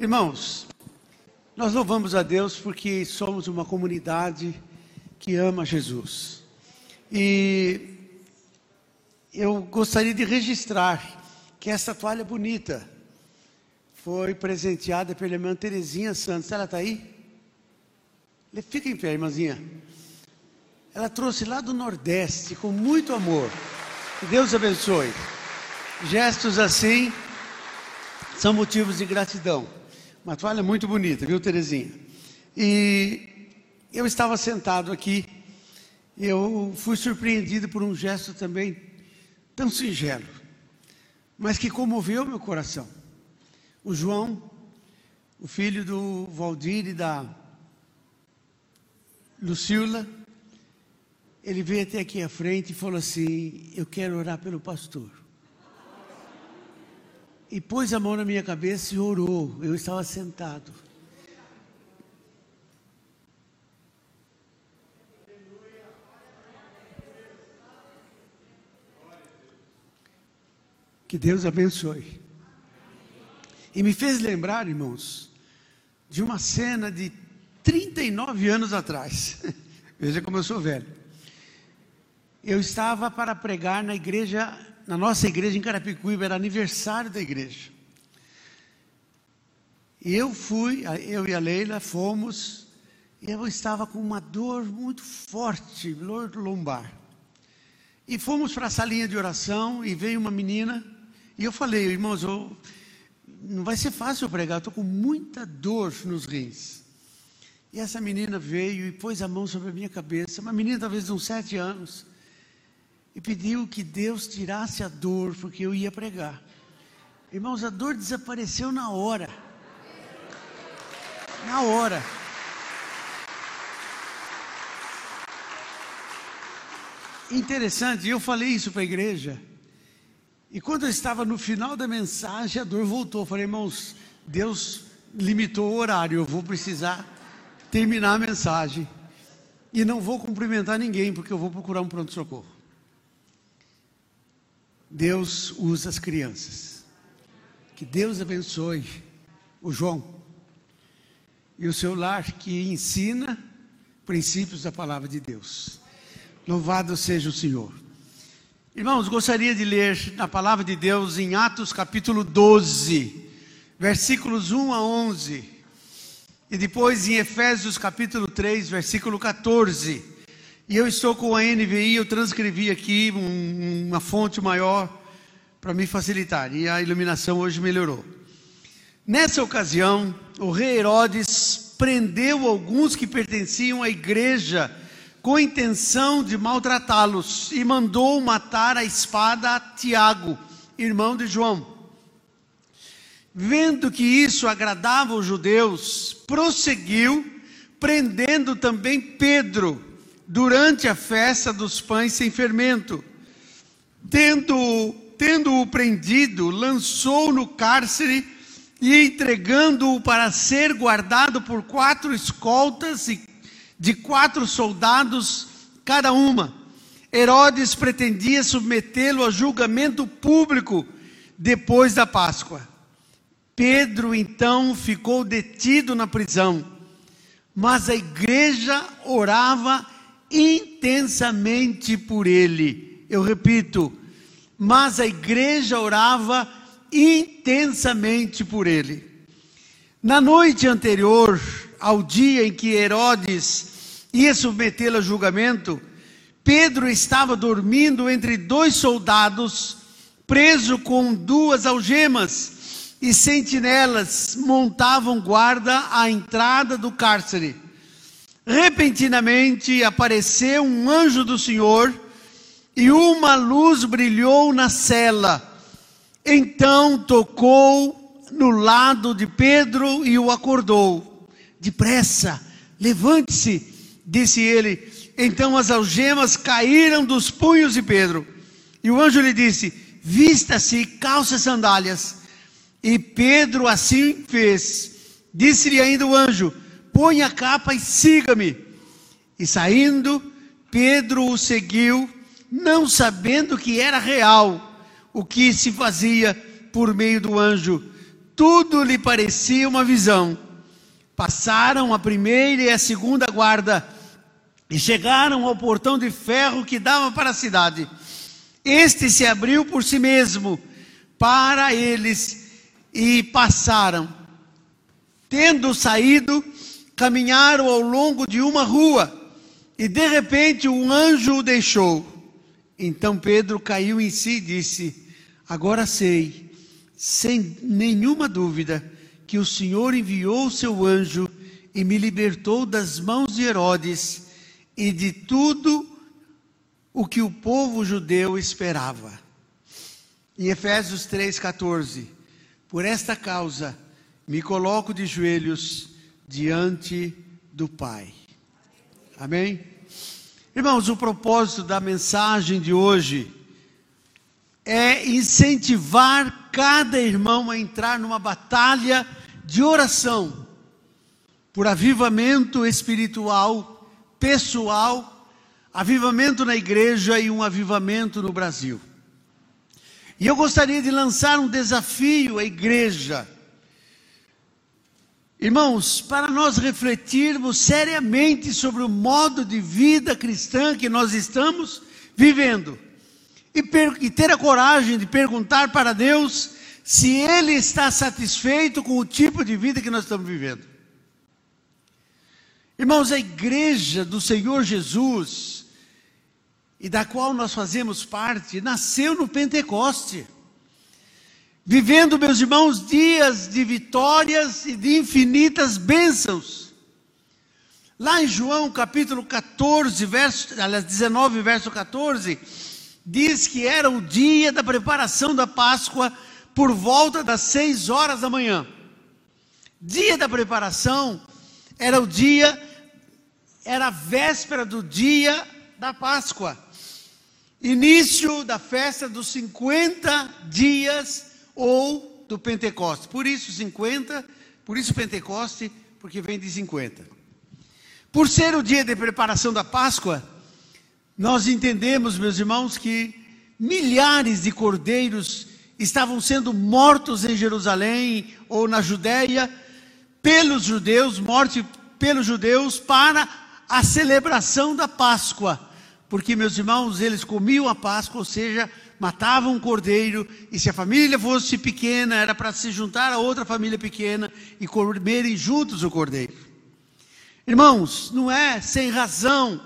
Irmãos, nós louvamos a Deus porque somos uma comunidade que ama Jesus. E eu gostaria de registrar que essa toalha bonita foi presenteada pela irmã Terezinha Santos. Ela está aí? Fica em pé, irmãzinha. Ela trouxe lá do Nordeste com muito amor. Que Deus abençoe. Gestos assim são motivos de gratidão. Uma toalha muito bonita, viu, Terezinha? E eu estava sentado aqui, eu fui surpreendido por um gesto também tão singelo, mas que comoveu meu coração. O João, o filho do Valdir e da Lucila, ele veio até aqui à frente e falou assim: Eu quero orar pelo pastor e pôs a mão na minha cabeça e orou. Eu estava sentado. Que Deus abençoe. E me fez lembrar, irmãos, de uma cena de 39 anos atrás. Veja como eu sou velho. Eu estava para pregar na igreja na nossa igreja em Carapicuíba, era aniversário da igreja. E eu fui, eu e a Leila fomos, e eu estava com uma dor muito forte, dor lombar. E fomos para a salinha de oração e veio uma menina, e eu falei, irmãos, eu, não vai ser fácil eu pregar, estou com muita dor nos rins. E essa menina veio e pôs a mão sobre a minha cabeça, uma menina talvez de uns sete anos e pediu que Deus tirasse a dor, porque eu ia pregar. Irmãos, a dor desapareceu na hora. Na hora. Interessante, eu falei isso para a igreja. E quando eu estava no final da mensagem, a dor voltou. Eu falei, irmãos, Deus limitou o horário, eu vou precisar terminar a mensagem. E não vou cumprimentar ninguém, porque eu vou procurar um pronto-socorro. Deus usa as crianças. Que Deus abençoe o João e o seu lar que ensina princípios da palavra de Deus. Louvado seja o Senhor. Irmãos, gostaria de ler na palavra de Deus em Atos capítulo 12, versículos 1 a 11, e depois em Efésios capítulo 3, versículo 14 e eu estou com a NVI, eu transcrevi aqui um, uma fonte maior para me facilitar. E a iluminação hoje melhorou. Nessa ocasião, o rei Herodes prendeu alguns que pertenciam à igreja com a intenção de maltratá-los e mandou matar a espada a Tiago, irmão de João. Vendo que isso agradava os judeus, prosseguiu prendendo também Pedro durante a festa dos pães sem fermento. Tendo, tendo-o prendido, lançou no cárcere e entregando-o para ser guardado por quatro escoltas de quatro soldados cada uma. Herodes pretendia submetê-lo a julgamento público depois da Páscoa. Pedro então ficou detido na prisão, mas a igreja orava intensamente por ele. Eu repito, mas a igreja orava intensamente por ele. Na noite anterior ao dia em que Herodes ia submetê-lo a julgamento, Pedro estava dormindo entre dois soldados, preso com duas algemas, e sentinelas montavam guarda à entrada do cárcere. Repentinamente apareceu um anjo do Senhor e uma luz brilhou na cela. Então tocou no lado de Pedro e o acordou. Depressa, levante-se, disse ele. Então as algemas caíram dos punhos de Pedro. E o anjo lhe disse: Vista-se, calça sandálias. E Pedro assim fez. Disse-lhe ainda o anjo: põe a capa e siga-me. E saindo, Pedro o seguiu, não sabendo que era real o que se fazia por meio do anjo. tudo lhe parecia uma visão. Passaram a primeira e a segunda guarda e chegaram ao portão de ferro que dava para a cidade. Este se abriu por si mesmo para eles e passaram. Tendo saído, caminharam ao longo de uma rua e de repente um anjo o deixou. Então Pedro caiu em si e disse: Agora sei, sem nenhuma dúvida, que o Senhor enviou o seu anjo e me libertou das mãos de Herodes e de tudo o que o povo judeu esperava. Em Efésios 3,14: Por esta causa me coloco de joelhos diante do Pai. Amém? Irmãos, o propósito da mensagem de hoje é incentivar cada irmão a entrar numa batalha de oração por avivamento espiritual, pessoal, avivamento na igreja e um avivamento no Brasil. E eu gostaria de lançar um desafio à igreja. Irmãos, para nós refletirmos seriamente sobre o modo de vida cristã que nós estamos vivendo e, e ter a coragem de perguntar para Deus se Ele está satisfeito com o tipo de vida que nós estamos vivendo. Irmãos, a igreja do Senhor Jesus, e da qual nós fazemos parte, nasceu no Pentecoste. Vivendo, meus irmãos, dias de vitórias e de infinitas bênçãos. Lá em João capítulo 14, verso, aliás, 19, verso 14, diz que era o dia da preparação da Páscoa por volta das seis horas da manhã. Dia da preparação era o dia, era a véspera do dia da Páscoa. Início da festa dos 50 dias ou do Pentecoste. Por isso 50, por isso Pentecoste, porque vem de 50. Por ser o dia de preparação da Páscoa, nós entendemos, meus irmãos, que milhares de cordeiros estavam sendo mortos em Jerusalém ou na Judéia pelos judeus, morte pelos judeus para a celebração da Páscoa. Porque, meus irmãos, eles comiam a Páscoa, ou seja, matavam um cordeiro, e se a família fosse pequena, era para se juntar a outra família pequena e comerem juntos o cordeiro. Irmãos, não é sem razão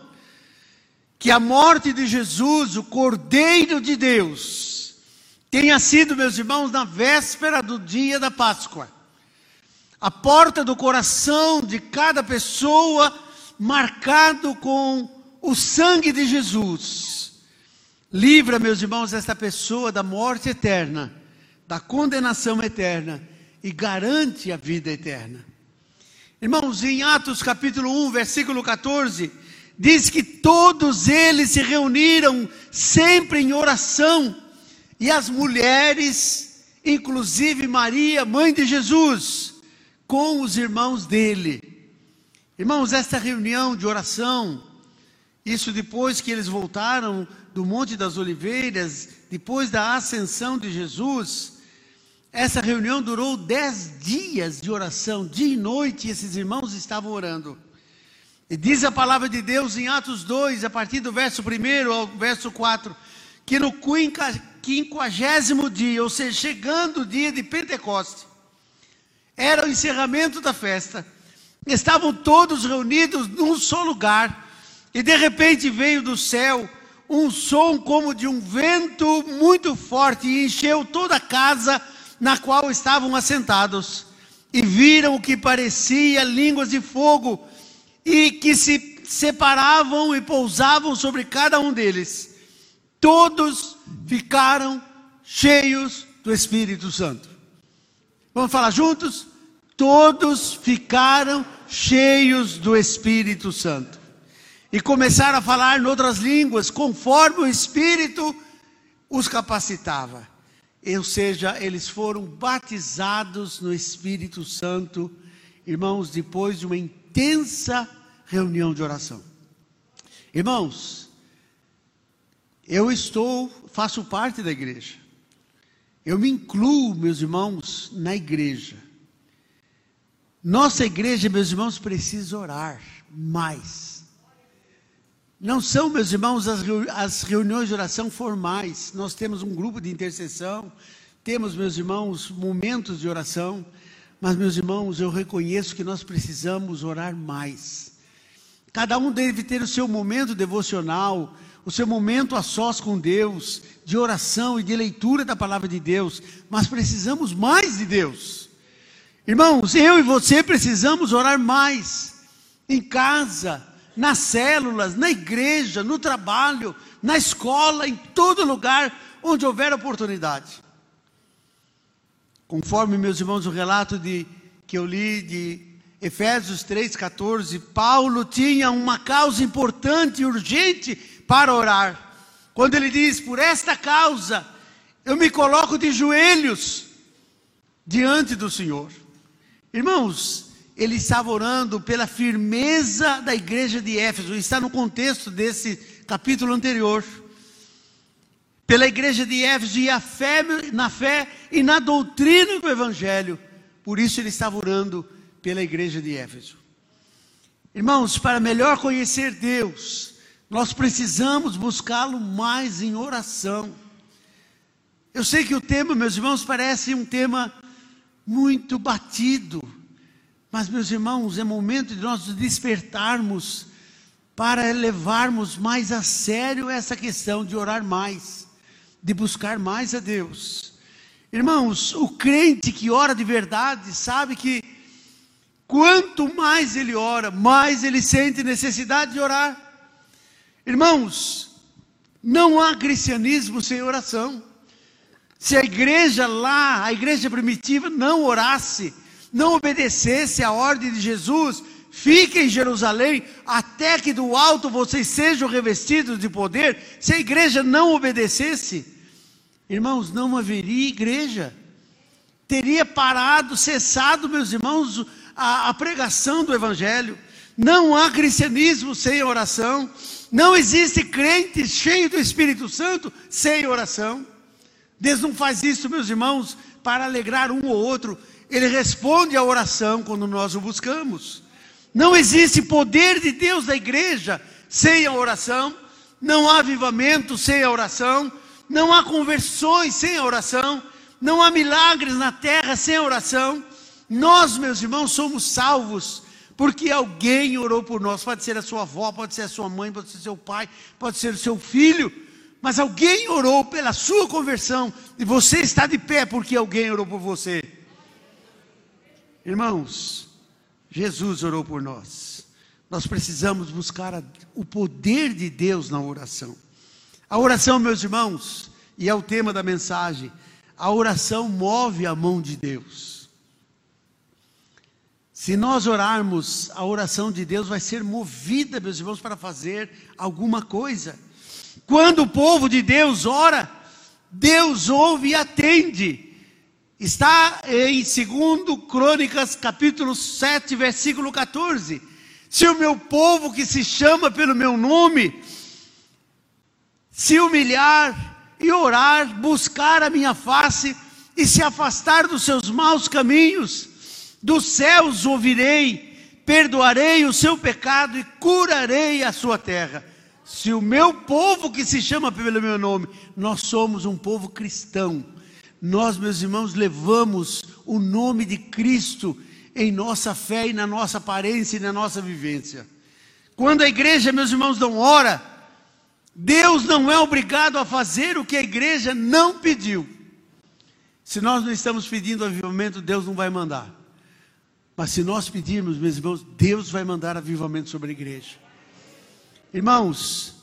que a morte de Jesus, o Cordeiro de Deus, tenha sido, meus irmãos, na véspera do dia da Páscoa. A porta do coração de cada pessoa marcado com o sangue de Jesus. Livra, meus irmãos, esta pessoa da morte eterna, da condenação eterna e garante a vida eterna. Irmãos, em Atos capítulo 1, versículo 14, diz que todos eles se reuniram sempre em oração e as mulheres, inclusive Maria, mãe de Jesus, com os irmãos dele. Irmãos, esta reunião de oração, isso depois que eles voltaram do Monte das Oliveiras, depois da ascensão de Jesus, essa reunião durou dez dias de oração, dia e noite, esses irmãos estavam orando. E diz a palavra de Deus em Atos 2, a partir do verso 1 ao verso 4, que no quinquagésimo dia, ou seja, chegando o dia de Pentecoste, era o encerramento da festa. Estavam todos reunidos num só lugar, e de repente veio do céu um som como de um vento muito forte e encheu toda a casa na qual estavam assentados. E viram o que parecia línguas de fogo e que se separavam e pousavam sobre cada um deles todos ficaram cheios do Espírito Santo. Vamos falar juntos? Todos ficaram cheios do Espírito Santo. E começaram a falar em outras línguas, conforme o Espírito os capacitava. Ou seja, eles foram batizados no Espírito Santo, irmãos, depois de uma intensa reunião de oração. Irmãos, eu estou, faço parte da igreja. Eu me incluo, meus irmãos, na igreja. Nossa igreja, meus irmãos, precisa orar mais. Não são, meus irmãos, as reuniões de oração formais. Nós temos um grupo de intercessão, temos, meus irmãos, momentos de oração, mas, meus irmãos, eu reconheço que nós precisamos orar mais. Cada um deve ter o seu momento devocional, o seu momento a sós com Deus, de oração e de leitura da palavra de Deus, mas precisamos mais de Deus. Irmãos, eu e você precisamos orar mais em casa, nas células, na igreja, no trabalho, na escola, em todo lugar onde houver oportunidade. Conforme, meus irmãos, o relato de, que eu li de Efésios 3,14, Paulo tinha uma causa importante e urgente para orar. Quando ele diz, por esta causa, eu me coloco de joelhos diante do Senhor. Irmãos, ele estava orando pela firmeza da igreja de Éfeso, está no contexto desse capítulo anterior pela igreja de Éfeso e a fé, na fé e na doutrina do Evangelho. Por isso ele estava orando pela igreja de Éfeso. Irmãos, para melhor conhecer Deus, nós precisamos buscá-lo mais em oração. Eu sei que o tema, meus irmãos, parece um tema muito batido, mas, meus irmãos, é momento de nós despertarmos para levarmos mais a sério essa questão de orar mais de buscar mais a Deus. Irmãos, o crente que ora de verdade sabe que quanto mais ele ora, mais ele sente necessidade de orar. Irmãos, não há cristianismo sem oração. Se a igreja lá, a igreja primitiva, não orasse, não obedecesse a ordem de Jesus, fique em Jerusalém até que do alto vocês sejam revestidos de poder. Se a igreja não obedecesse, irmãos, não haveria igreja. Teria parado, cessado, meus irmãos, a, a pregação do Evangelho. Não há cristianismo sem oração. Não existe crente cheio do Espírito Santo sem oração. Deus não faz isso, meus irmãos, para alegrar um ou outro. Ele responde à oração quando nós o buscamos. Não existe poder de Deus na igreja sem a oração, não há avivamento sem a oração, não há conversões sem a oração, não há milagres na terra sem a oração. Nós, meus irmãos, somos salvos porque alguém orou por nós. Pode ser a sua avó, pode ser a sua mãe, pode ser seu pai, pode ser o seu filho, mas alguém orou pela sua conversão e você está de pé porque alguém orou por você. Irmãos, Jesus orou por nós. Nós precisamos buscar a, o poder de Deus na oração. A oração, meus irmãos, e é o tema da mensagem, a oração move a mão de Deus. Se nós orarmos, a oração de Deus vai ser movida, meus irmãos, para fazer alguma coisa. Quando o povo de Deus ora, Deus ouve e atende. Está em 2 Crônicas, capítulo 7, versículo 14. Se o meu povo que se chama pelo meu nome se humilhar e orar, buscar a minha face e se afastar dos seus maus caminhos, dos céus ouvirei, perdoarei o seu pecado e curarei a sua terra. Se o meu povo que se chama pelo meu nome, nós somos um povo cristão nós, meus irmãos, levamos o nome de Cristo em nossa fé e na nossa aparência e na nossa vivência. Quando a igreja, meus irmãos, não ora, Deus não é obrigado a fazer o que a igreja não pediu. Se nós não estamos pedindo avivamento, Deus não vai mandar. Mas se nós pedirmos, meus irmãos, Deus vai mandar avivamento sobre a igreja. Irmãos,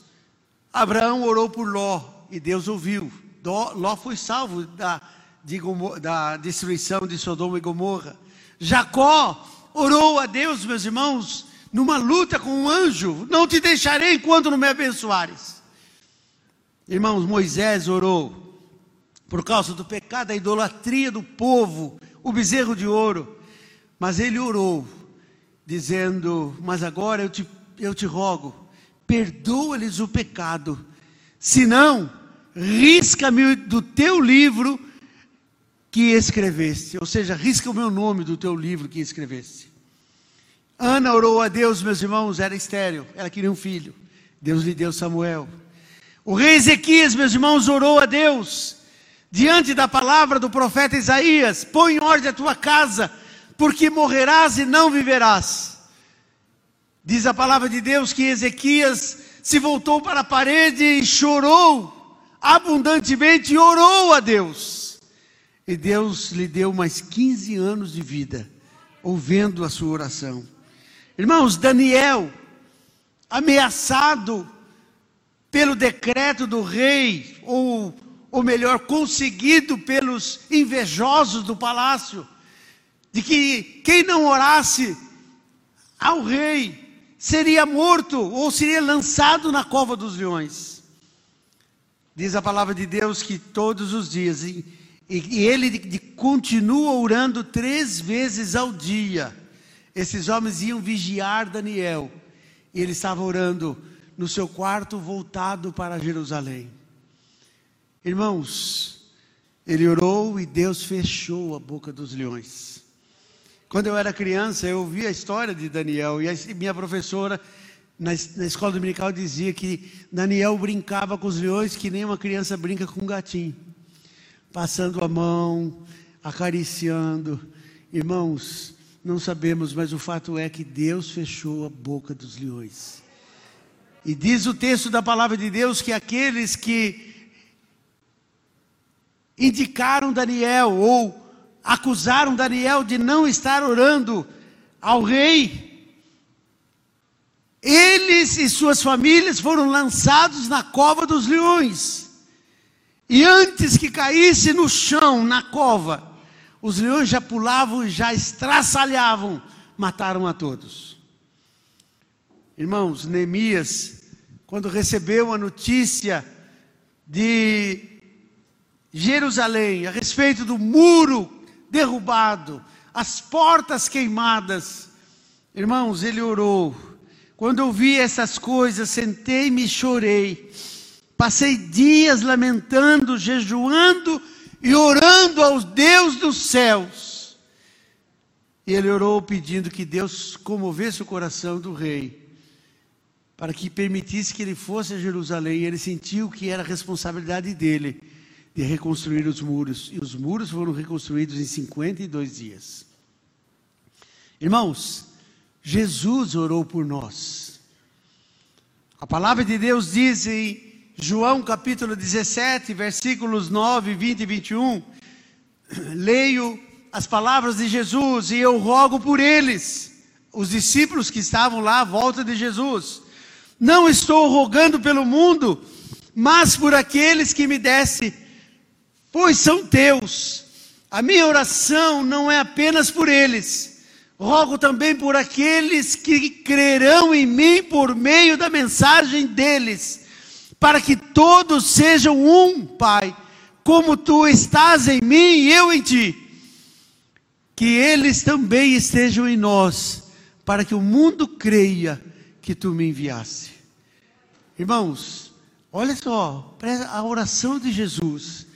Abraão orou por Ló e Deus ouviu. Ló foi salvo da, de, da destruição de Sodoma e Gomorra. Jacó orou a Deus, meus irmãos, numa luta com um anjo: Não te deixarei enquanto não me abençoares. Irmãos, Moisés orou por causa do pecado, da idolatria do povo, o bezerro de ouro. Mas ele orou, dizendo: Mas agora eu te, eu te rogo, perdoa-lhes o pecado, senão risca-me do teu livro que escreveste, ou seja, risca o meu nome do teu livro que escreveste. Ana orou a Deus, meus irmãos, era estéreo, ela queria um filho. Deus lhe deu Samuel. O rei Ezequias, meus irmãos, orou a Deus diante da palavra do profeta Isaías: põe em ordem a tua casa, porque morrerás e não viverás. Diz a palavra de Deus que Ezequias se voltou para a parede e chorou abundantemente e orou a Deus. E Deus lhe deu mais 15 anos de vida, ouvindo a sua oração. Irmãos, Daniel, ameaçado pelo decreto do rei, ou, ou melhor, conseguido pelos invejosos do palácio, de que quem não orasse ao rei seria morto ou seria lançado na cova dos leões. Diz a palavra de Deus que todos os dias, e, e ele de, continua orando três vezes ao dia. Esses homens iam vigiar Daniel, e ele estava orando no seu quarto voltado para Jerusalém. Irmãos, ele orou e Deus fechou a boca dos leões. Quando eu era criança, eu ouvia a história de Daniel, e minha professora na, na escola dominical dizia que Daniel brincava com os leões que nem uma criança brinca com um gatinho, passando a mão, acariciando. Irmãos, não sabemos, mas o fato é que Deus fechou a boca dos leões. E diz o texto da palavra de Deus que aqueles que indicaram Daniel ou acusaram Daniel de não estar orando ao rei. Eles e suas famílias foram lançados na cova dos leões. E antes que caísse no chão, na cova, os leões já pulavam e já estraçalhavam, mataram a todos. Irmãos, Neemias, quando recebeu a notícia de Jerusalém, a respeito do muro derrubado, as portas queimadas. Irmãos, ele orou. Quando eu vi essas coisas, sentei-me e chorei. Passei dias lamentando, jejuando e orando ao Deus dos céus. E ele orou pedindo que Deus comovesse o coração do rei, para que permitisse que ele fosse a Jerusalém. Ele sentiu que era responsabilidade dele de reconstruir os muros. E os muros foram reconstruídos em 52 dias. Irmãos, Jesus orou por nós. A palavra de Deus diz em João capítulo 17, versículos 9, 20 e 21. Leio as palavras de Jesus e eu rogo por eles, os discípulos que estavam lá à volta de Jesus. Não estou rogando pelo mundo, mas por aqueles que me desse pois são teus. A minha oração não é apenas por eles, rogo também por aqueles que crerão em mim por meio da mensagem deles, para que todos sejam um, Pai, como tu estás em mim e eu em ti. Que eles também estejam em nós, para que o mundo creia que tu me enviaste. Irmãos, olha só, a oração de Jesus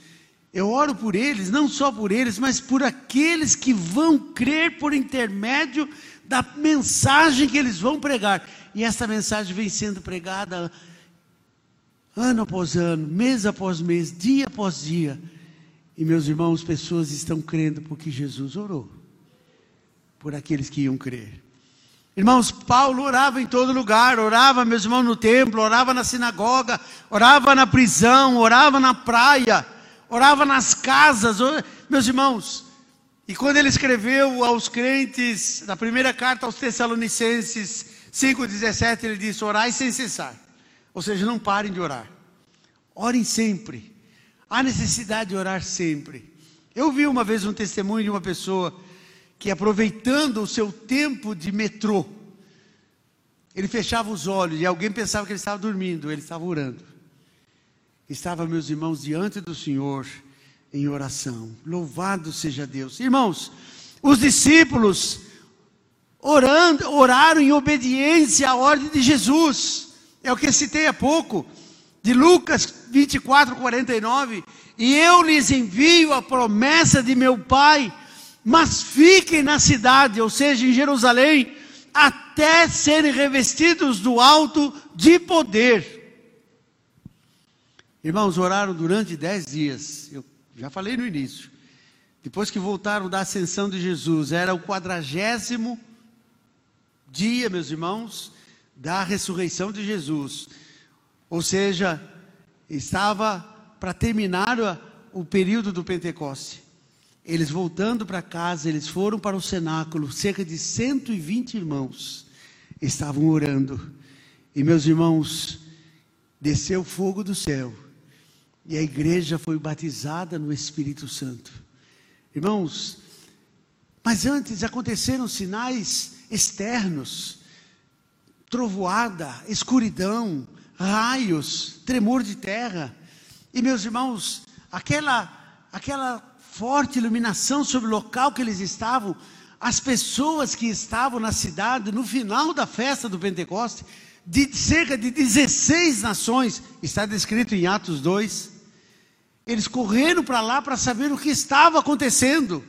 eu oro por eles, não só por eles, mas por aqueles que vão crer por intermédio da mensagem que eles vão pregar. E essa mensagem vem sendo pregada ano após ano, mês após mês, dia após dia. E meus irmãos, pessoas estão crendo porque Jesus orou por aqueles que iam crer. Irmãos, Paulo orava em todo lugar, orava, meus irmãos, no templo, orava na sinagoga, orava na prisão, orava na praia orava nas casas, meus irmãos. E quando ele escreveu aos crentes, na primeira carta aos Tessalonicenses 5,17, ele disse: Orai sem cessar. Ou seja, não parem de orar. Orem sempre. Há necessidade de orar sempre. Eu vi uma vez um testemunho de uma pessoa que, aproveitando o seu tempo de metrô, ele fechava os olhos e alguém pensava que ele estava dormindo, ele estava orando estava, meus irmãos, diante do Senhor em oração. Louvado seja Deus. Irmãos, os discípulos orando, oraram em obediência à ordem de Jesus. É o que citei há pouco. de Lucas 24, 49, e eu lhes envio a promessa de meu Pai, mas fiquem na cidade, ou seja, em Jerusalém, até serem revestidos do alto de poder. Irmãos, oraram durante dez dias, eu já falei no início. Depois que voltaram da ascensão de Jesus, era o quadragésimo dia, meus irmãos, da ressurreição de Jesus. Ou seja, estava para terminar o período do Pentecoste. Eles voltando para casa, eles foram para o cenáculo, cerca de 120 irmãos estavam orando. E meus irmãos, desceu fogo do céu. E a igreja foi batizada no Espírito Santo. Irmãos, mas antes aconteceram sinais externos, trovoada, escuridão, raios, tremor de terra. E meus irmãos, aquela aquela forte iluminação sobre o local que eles estavam, as pessoas que estavam na cidade no final da festa do Pentecoste, de cerca de 16 nações, está descrito em Atos 2. Eles correram para lá para saber o que estava acontecendo.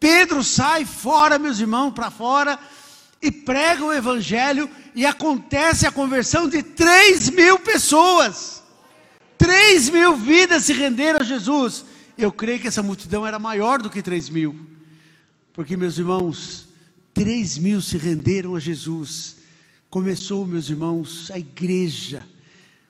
Pedro sai fora, meus irmãos, para fora, e prega o evangelho, e acontece a conversão de 3 mil pessoas. 3 mil vidas se renderam a Jesus. Eu creio que essa multidão era maior do que 3 mil, porque, meus irmãos, 3 mil se renderam a Jesus. Começou, meus irmãos, a igreja.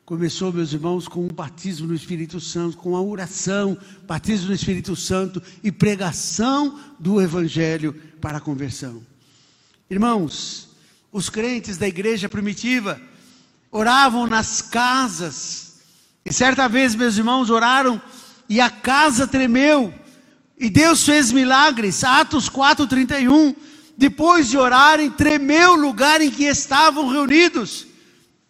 Começou, meus irmãos, com o batismo no Espírito Santo, com a oração, batismo no Espírito Santo e pregação do Evangelho para a conversão. Irmãos, os crentes da igreja primitiva oravam nas casas, e certa vez, meus irmãos, oraram e a casa tremeu. E Deus fez milagres. Atos 4:31. Depois de orarem, tremeu o lugar em que estavam reunidos.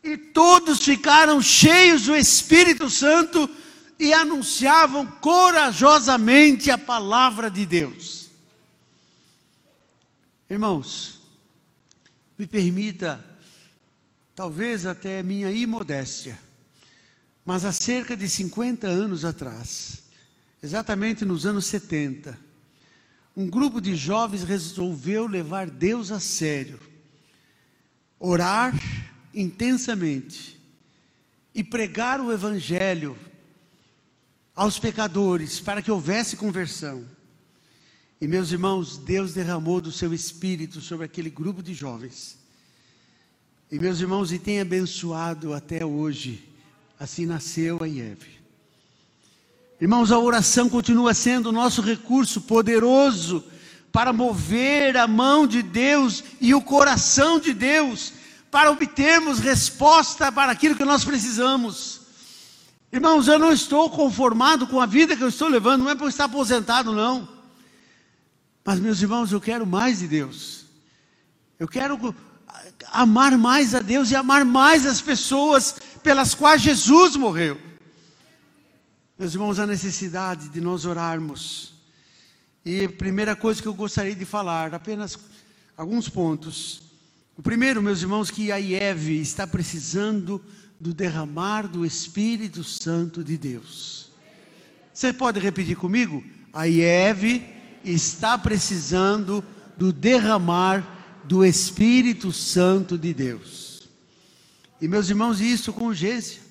E todos ficaram cheios do Espírito Santo e anunciavam corajosamente a palavra de Deus. Irmãos, me permita, talvez até minha imodéstia, mas há cerca de 50 anos atrás, exatamente nos anos 70, um grupo de jovens resolveu levar Deus a sério, orar intensamente e pregar o Evangelho aos pecadores para que houvesse conversão. E meus irmãos, Deus derramou do seu espírito sobre aquele grupo de jovens. E meus irmãos, e tem abençoado até hoje Assim nasceu a IEV. Irmãos, a oração continua sendo o nosso recurso poderoso para mover a mão de Deus e o coração de Deus, para obtermos resposta para aquilo que nós precisamos. Irmãos, eu não estou conformado com a vida que eu estou levando, não é por estar aposentado, não. Mas, meus irmãos, eu quero mais de Deus. Eu quero amar mais a Deus e amar mais as pessoas pelas quais Jesus morreu. Meus irmãos, a necessidade de nós orarmos. E a primeira coisa que eu gostaria de falar, apenas alguns pontos. O primeiro, meus irmãos, que a IEV está precisando do derramar do Espírito Santo de Deus. Você pode repetir comigo? A IEV está precisando do derramar do Espírito Santo de Deus. E meus irmãos, isso com urgência.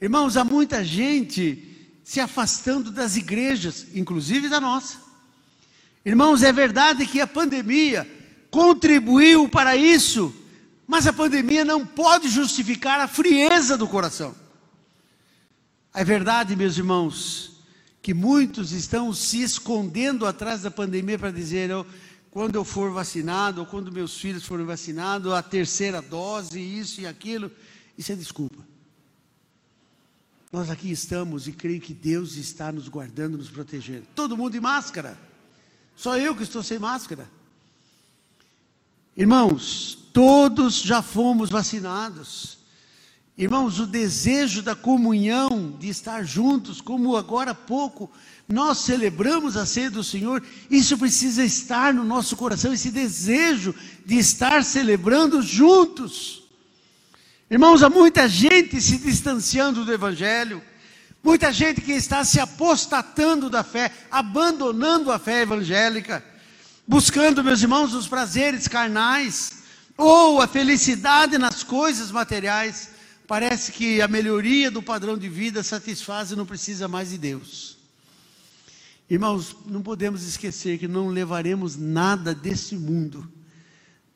Irmãos, há muita gente se afastando das igrejas, inclusive da nossa. Irmãos, é verdade que a pandemia contribuiu para isso, mas a pandemia não pode justificar a frieza do coração. É verdade, meus irmãos, que muitos estão se escondendo atrás da pandemia para dizer: quando eu for vacinado, ou quando meus filhos forem vacinados, a terceira dose, isso e aquilo, isso é desculpa. Nós aqui estamos e creio que Deus está nos guardando, nos protegendo. Todo mundo de máscara. Só eu que estou sem máscara. Irmãos, todos já fomos vacinados. Irmãos, o desejo da comunhão, de estar juntos, como agora há pouco nós celebramos a ceia do Senhor, isso precisa estar no nosso coração, esse desejo de estar celebrando juntos. Irmãos, há muita gente se distanciando do Evangelho, muita gente que está se apostatando da fé, abandonando a fé evangélica, buscando, meus irmãos, os prazeres carnais ou a felicidade nas coisas materiais. Parece que a melhoria do padrão de vida satisfaz e não precisa mais de Deus. Irmãos, não podemos esquecer que não levaremos nada desse mundo,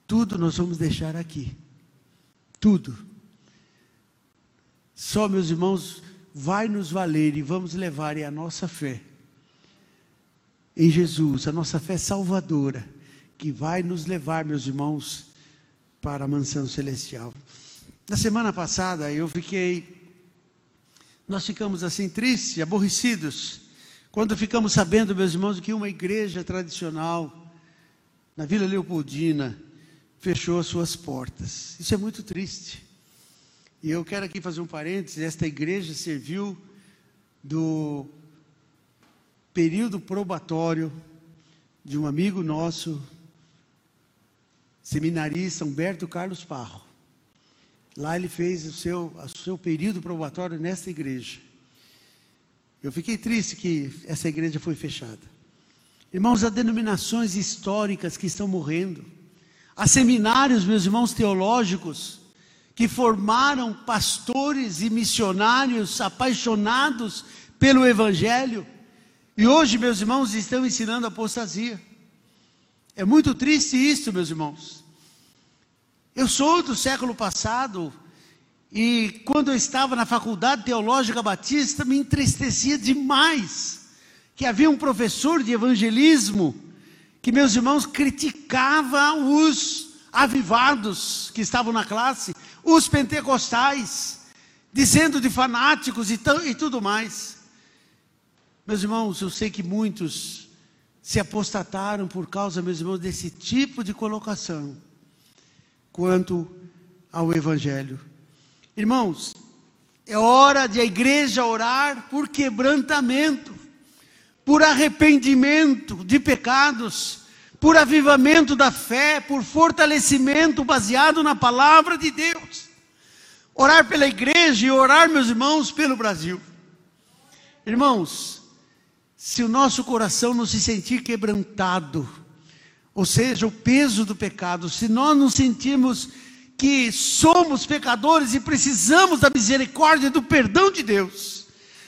tudo nós vamos deixar aqui, tudo. Só, meus irmãos, vai nos valer e vamos levar a nossa fé em Jesus, a nossa fé salvadora, que vai nos levar, meus irmãos, para a mansão celestial. Na semana passada eu fiquei, nós ficamos assim tristes, aborrecidos, quando ficamos sabendo, meus irmãos, que uma igreja tradicional na Vila Leopoldina fechou as suas portas. Isso é muito triste. E eu quero aqui fazer um parênteses: esta igreja serviu do período probatório de um amigo nosso, seminarista Humberto Carlos Parro. Lá ele fez o seu, o seu período probatório nesta igreja. Eu fiquei triste que essa igreja foi fechada. Irmãos, há denominações históricas que estão morrendo. Há seminários, meus irmãos teológicos, que formaram pastores e missionários apaixonados pelo Evangelho, e hoje, meus irmãos, estão ensinando apostasia. É muito triste isso, meus irmãos. Eu sou do século passado, e quando eu estava na Faculdade Teológica Batista, me entristecia demais que havia um professor de evangelismo que, meus irmãos, criticava os avivados que estavam na classe, os pentecostais, dizendo de fanáticos e, e tudo mais. Meus irmãos, eu sei que muitos se apostataram por causa, meus irmãos, desse tipo de colocação quanto ao Evangelho. Irmãos, é hora de a igreja orar por quebrantamento, por arrependimento de pecados, por avivamento da fé, por fortalecimento baseado na palavra de Deus. Orar pela igreja e orar, meus irmãos, pelo Brasil. Irmãos, se o nosso coração não se sentir quebrantado, ou seja, o peso do pecado, se nós não sentirmos que somos pecadores e precisamos da misericórdia e do perdão de Deus,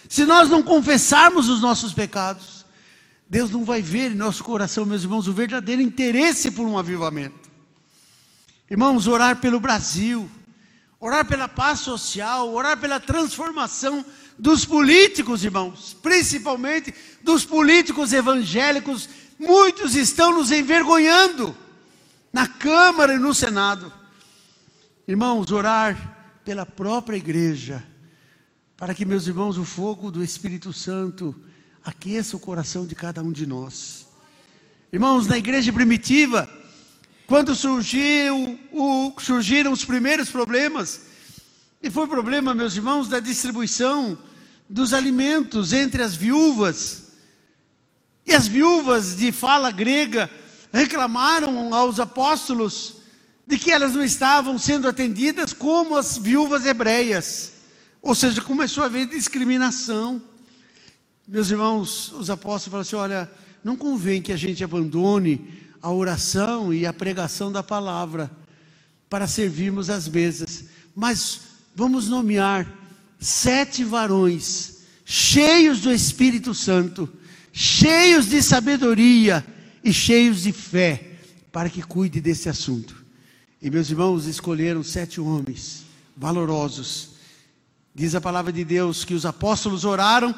se nós não confessarmos os nossos pecados, Deus não vai ver em nosso coração, meus irmãos, o verdadeiro interesse por um avivamento. Irmãos, orar pelo Brasil, orar pela paz social, orar pela transformação dos políticos, irmãos, principalmente dos políticos evangélicos, muitos estão nos envergonhando na Câmara e no Senado. Irmãos, orar pela própria igreja, para que, meus irmãos, o fogo do Espírito Santo aqueça o coração de cada um de nós. Irmãos, na igreja primitiva, quando surgiu, o, surgiram os primeiros problemas, e foi problema, meus irmãos, da distribuição dos alimentos entre as viúvas. E as viúvas de fala grega reclamaram aos apóstolos de que elas não estavam sendo atendidas como as viúvas hebreias. Ou seja, começou a haver discriminação. Meus irmãos, os apóstolos falaram assim: olha, não convém que a gente abandone a oração e a pregação da palavra para servirmos as mesas, mas vamos nomear sete varões cheios do Espírito Santo, cheios de sabedoria e cheios de fé, para que cuide desse assunto. E meus irmãos escolheram sete homens valorosos. Diz a palavra de Deus que os apóstolos oraram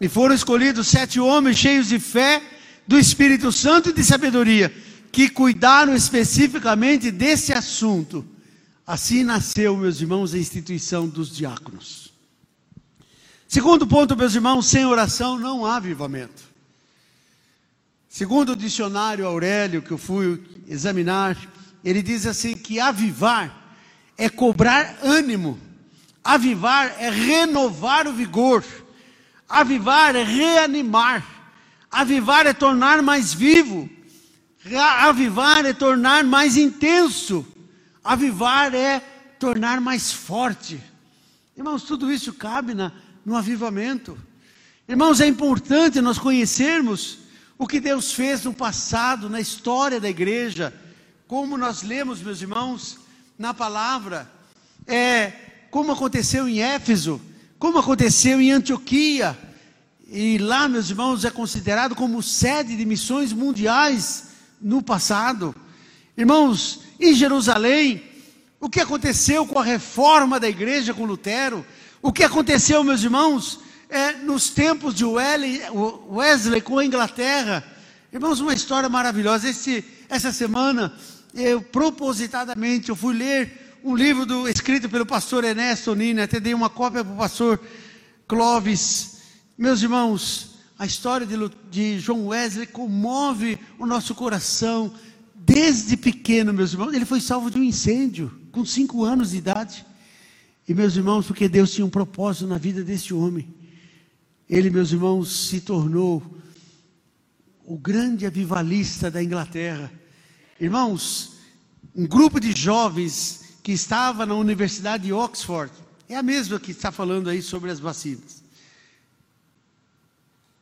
e foram escolhidos sete homens cheios de fé, do Espírito Santo e de sabedoria, que cuidaram especificamente desse assunto. Assim nasceu, meus irmãos, a instituição dos diáconos. Segundo ponto, meus irmãos, sem oração não há avivamento. Segundo o dicionário Aurélio, que eu fui examinar, ele diz assim: que avivar é cobrar ânimo, avivar é renovar o vigor Avivar é reanimar. Avivar é tornar mais vivo. Avivar é tornar mais intenso. Avivar é tornar mais forte. Irmãos, tudo isso cabe na, no avivamento. Irmãos, é importante nós conhecermos o que Deus fez no passado, na história da igreja, como nós lemos, meus irmãos, na palavra, é, como aconteceu em Éfeso, como aconteceu em Antioquia, e lá, meus irmãos, é considerado como sede de missões mundiais no passado. Irmãos, em Jerusalém, o que aconteceu com a reforma da igreja com Lutero? O que aconteceu, meus irmãos, é, nos tempos de Wesley com a Inglaterra? Irmãos, uma história maravilhosa. Esse, essa semana, eu propositadamente, eu fui ler um livro do, escrito pelo pastor Ernesto Nini, até dei uma cópia para o pastor Clóvis, meus irmãos, a história de, de João Wesley comove o nosso coração. Desde pequeno, meus irmãos, ele foi salvo de um incêndio, com cinco anos de idade. E, meus irmãos, porque Deus tinha um propósito na vida desse homem. Ele, meus irmãos, se tornou o grande avivalista da Inglaterra. Irmãos, um grupo de jovens que estava na Universidade de Oxford, é a mesma que está falando aí sobre as vacinas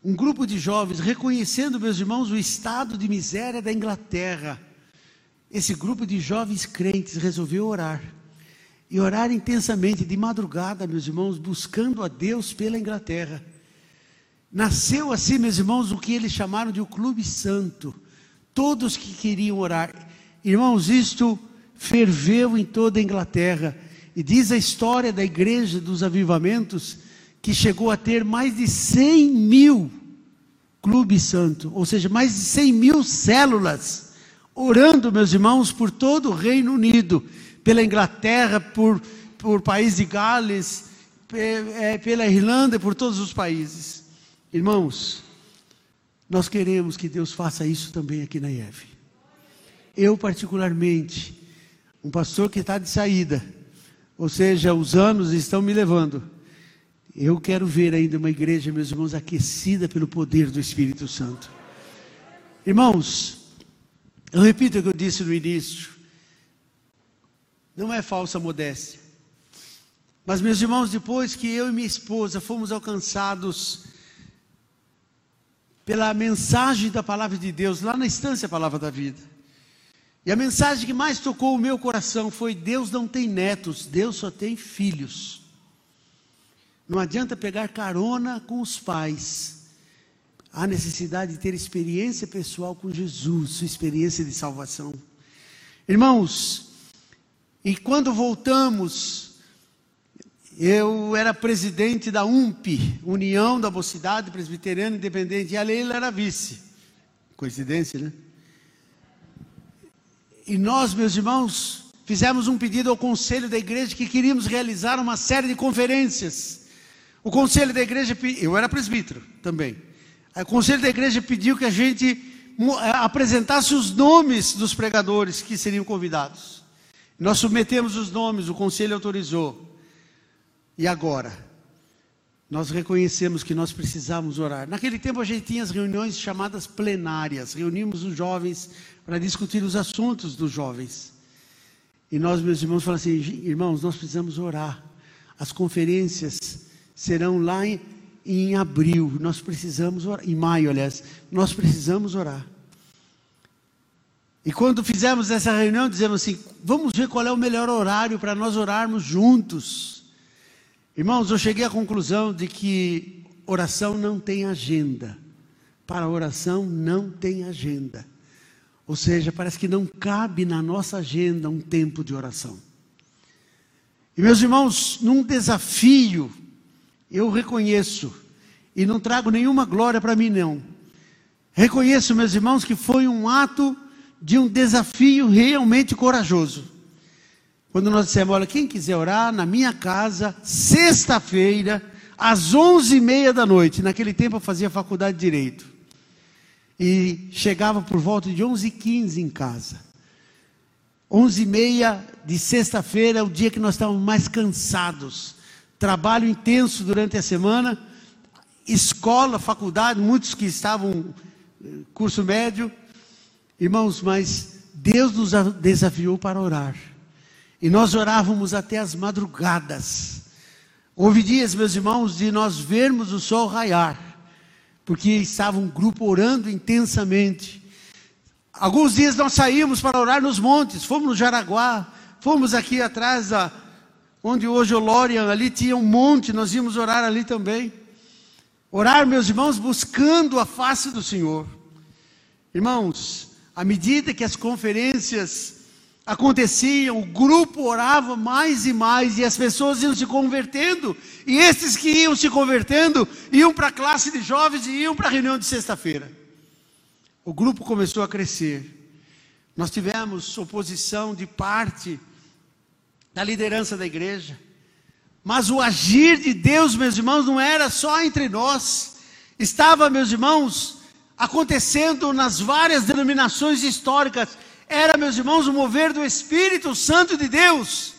um grupo de jovens reconhecendo, meus irmãos, o estado de miséria da Inglaterra. Esse grupo de jovens crentes resolveu orar. E orar intensamente, de madrugada, meus irmãos, buscando a Deus pela Inglaterra. Nasceu assim, meus irmãos, o que eles chamaram de o Clube Santo. Todos que queriam orar. Irmãos, isto ferveu em toda a Inglaterra. E diz a história da igreja dos avivamentos que chegou a ter mais de 100 mil clubes santo, ou seja, mais de 100 mil células, orando, meus irmãos, por todo o Reino Unido, pela Inglaterra, por, por país de Gales, é, pela Irlanda, por todos os países. Irmãos, nós queremos que Deus faça isso também aqui na IEV. Eu, particularmente, um pastor que está de saída, ou seja, os anos estão me levando eu quero ver ainda uma igreja, meus irmãos, aquecida pelo poder do Espírito Santo. Irmãos, eu repito o que eu disse no início. Não é falsa modéstia. Mas, meus irmãos, depois que eu e minha esposa fomos alcançados pela mensagem da palavra de Deus, lá na estância a palavra da vida. E a mensagem que mais tocou o meu coração foi: Deus não tem netos, Deus só tem filhos. Não adianta pegar carona com os pais. Há necessidade de ter experiência pessoal com Jesus, sua experiência de salvação. Irmãos, e quando voltamos, eu era presidente da UMP, União da Mocidade Presbiteriana Independente, e a Leila era vice. Coincidência, né? E nós, meus irmãos, fizemos um pedido ao conselho da igreja que queríamos realizar uma série de conferências o conselho da igreja, eu era presbítero também. O conselho da igreja pediu que a gente eh, apresentasse os nomes dos pregadores que seriam convidados. Nós submetemos os nomes, o conselho autorizou. E agora? Nós reconhecemos que nós precisamos orar. Naquele tempo a gente tinha as reuniões chamadas plenárias, reunimos os jovens para discutir os assuntos dos jovens. E nós, meus irmãos, falamos assim: irmãos, nós precisamos orar. As conferências serão lá em, em abril. Nós precisamos orar, em maio, aliás, nós precisamos orar. E quando fizemos essa reunião, dizemos assim: vamos ver qual é o melhor horário para nós orarmos juntos. Irmãos, eu cheguei à conclusão de que oração não tem agenda. Para oração não tem agenda. Ou seja, parece que não cabe na nossa agenda um tempo de oração. E meus irmãos, num desafio eu reconheço, e não trago nenhuma glória para mim, não. Reconheço, meus irmãos, que foi um ato de um desafio realmente corajoso. Quando nós dissemos, olha, quem quiser orar na minha casa, sexta-feira, às onze e meia da noite, naquele tempo eu fazia faculdade de Direito, e chegava por volta de onze e quinze em casa. Onze e meia de sexta-feira é o dia que nós estávamos mais cansados, trabalho intenso durante a semana, escola, faculdade, muitos que estavam eh, curso médio. Irmãos, mas Deus nos desafiou para orar. E nós orávamos até as madrugadas. Houve dias, meus irmãos, de nós vermos o sol raiar, porque estava um grupo orando intensamente. Alguns dias nós saímos para orar nos montes, fomos no Jaraguá, fomos aqui atrás da, onde hoje o Lorian, ali tinha um monte, nós íamos orar ali também. Orar, meus irmãos, buscando a face do Senhor. Irmãos, à medida que as conferências aconteciam, o grupo orava mais e mais, e as pessoas iam se convertendo, e esses que iam se convertendo, iam para a classe de jovens e iam para a reunião de sexta-feira. O grupo começou a crescer. Nós tivemos oposição de parte da liderança da igreja. Mas o agir de Deus, meus irmãos, não era só entre nós. Estava, meus irmãos, acontecendo nas várias denominações históricas. Era, meus irmãos, o mover do Espírito Santo de Deus,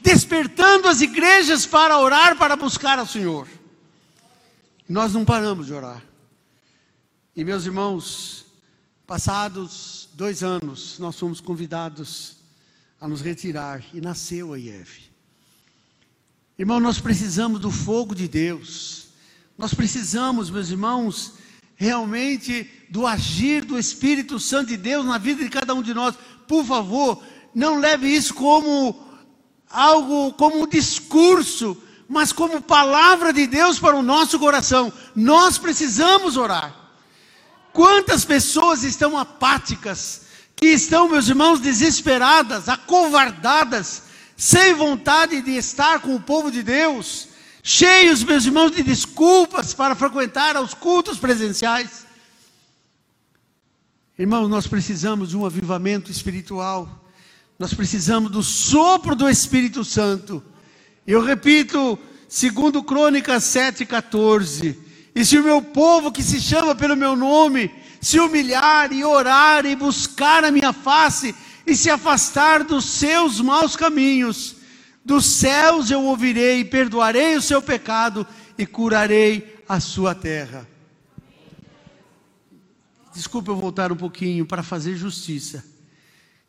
despertando as igrejas para orar, para buscar ao Senhor. Nós não paramos de orar. E, meus irmãos, passados dois anos, nós fomos convidados a nos retirar e nasceu a IEV. Irmão, nós precisamos do fogo de Deus. Nós precisamos, meus irmãos, realmente do agir do Espírito Santo de Deus na vida de cada um de nós. Por favor, não leve isso como algo, como um discurso, mas como palavra de Deus para o nosso coração. Nós precisamos orar. Quantas pessoas estão apáticas, que estão, meus irmãos, desesperadas, acovardadas, sem vontade de estar com o povo de Deus, cheios, meus irmãos, de desculpas para frequentar os cultos presenciais. Irmãos, nós precisamos de um avivamento espiritual, nós precisamos do sopro do Espírito Santo. Eu repito, segundo Crônicas 7,14, e se o meu povo que se chama pelo meu nome se humilhar e orar e buscar a minha face e se afastar dos seus maus caminhos, dos céus eu ouvirei, perdoarei o seu pecado e curarei a sua terra. Desculpa eu voltar um pouquinho para fazer justiça.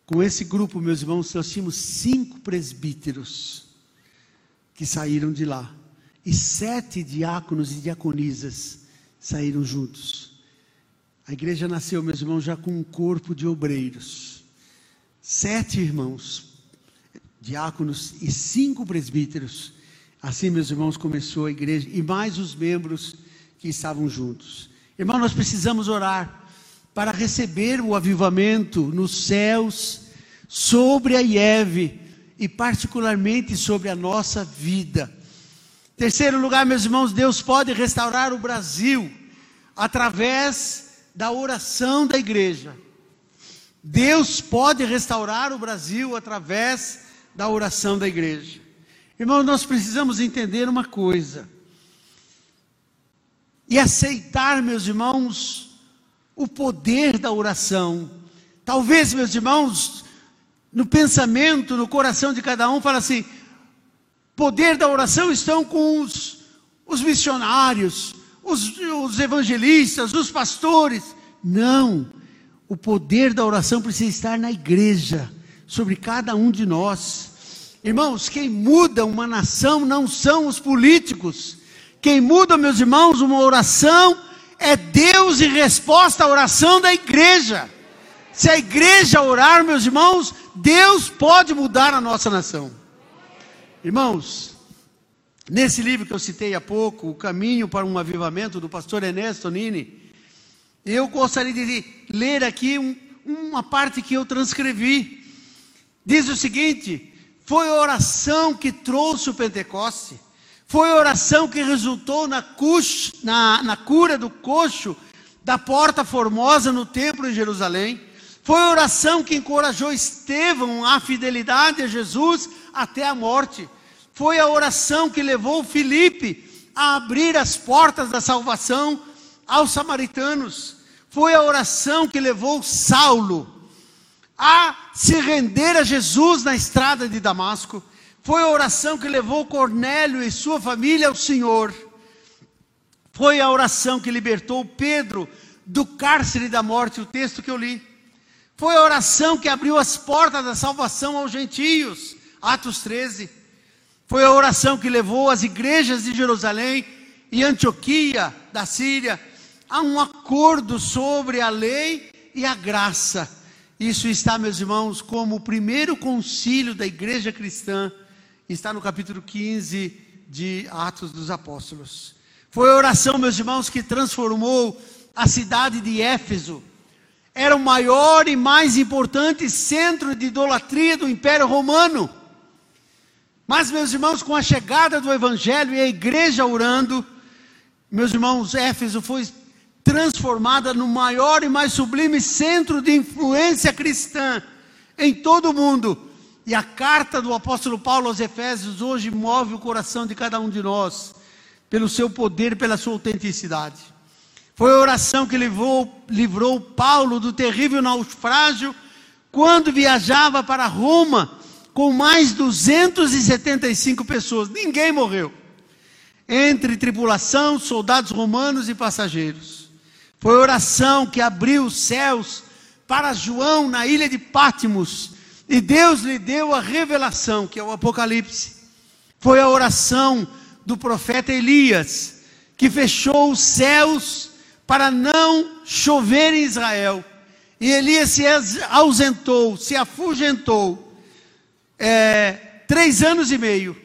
Com esse grupo, meus irmãos, nós tínhamos cinco presbíteros que saíram de lá. E sete diáconos e diaconisas saíram juntos. A igreja nasceu, meus irmãos, já com um corpo de obreiros. Sete irmãos, diáconos e cinco presbíteros. Assim, meus irmãos, começou a igreja e mais os membros que estavam juntos. Irmão, nós precisamos orar para receber o avivamento nos céus sobre a IEV e particularmente sobre a nossa vida. Terceiro lugar, meus irmãos, Deus pode restaurar o Brasil através da oração da igreja. Deus pode restaurar o Brasil através da oração da igreja. Irmão, nós precisamos entender uma coisa. E aceitar, meus irmãos, o poder da oração. Talvez, meus irmãos, no pensamento, no coração de cada um, fala assim: poder da oração estão com os, os missionários, os, os evangelistas, os pastores. Não. O poder da oração precisa estar na igreja, sobre cada um de nós. Irmãos, quem muda uma nação não são os políticos. Quem muda, meus irmãos, uma oração é Deus em resposta à oração da igreja. Se a igreja orar, meus irmãos, Deus pode mudar a nossa nação. Irmãos, Nesse livro que eu citei há pouco, O Caminho para um Avivamento, do pastor Ernesto Nini, eu gostaria de ler aqui um, uma parte que eu transcrevi. Diz o seguinte: foi a oração que trouxe o Pentecoste, foi a oração que resultou na, na, na cura do coxo da porta formosa no templo em Jerusalém. Foi a oração que encorajou Estevão à fidelidade a Jesus até a morte. Foi a oração que levou Filipe a abrir as portas da salvação aos samaritanos. Foi a oração que levou Saulo a se render a Jesus na estrada de Damasco. Foi a oração que levou Cornélio e sua família ao Senhor. Foi a oração que libertou Pedro do cárcere da morte, o texto que eu li. Foi a oração que abriu as portas da salvação aos gentios. Atos 13. Foi a oração que levou as igrejas de Jerusalém e Antioquia, da Síria, a um acordo sobre a lei e a graça. Isso está, meus irmãos, como o primeiro concílio da igreja cristã, está no capítulo 15 de Atos dos Apóstolos. Foi a oração, meus irmãos, que transformou a cidade de Éfeso. Era o maior e mais importante centro de idolatria do Império Romano. Mas, meus irmãos, com a chegada do Evangelho e a igreja orando, meus irmãos, Éfeso foi transformada no maior e mais sublime centro de influência cristã em todo o mundo. E a carta do apóstolo Paulo aos Efésios hoje move o coração de cada um de nós, pelo seu poder, pela sua autenticidade. Foi a oração que livrou, livrou Paulo do terrível naufrágio quando viajava para Roma com mais 275 pessoas. Ninguém morreu. Entre tripulação, soldados romanos e passageiros. Foi oração que abriu os céus para João na ilha de Pátimos. E Deus lhe deu a revelação, que é o Apocalipse. Foi a oração do profeta Elias, que fechou os céus para não chover em Israel. E Elias se ausentou, se afugentou é, três anos e meio,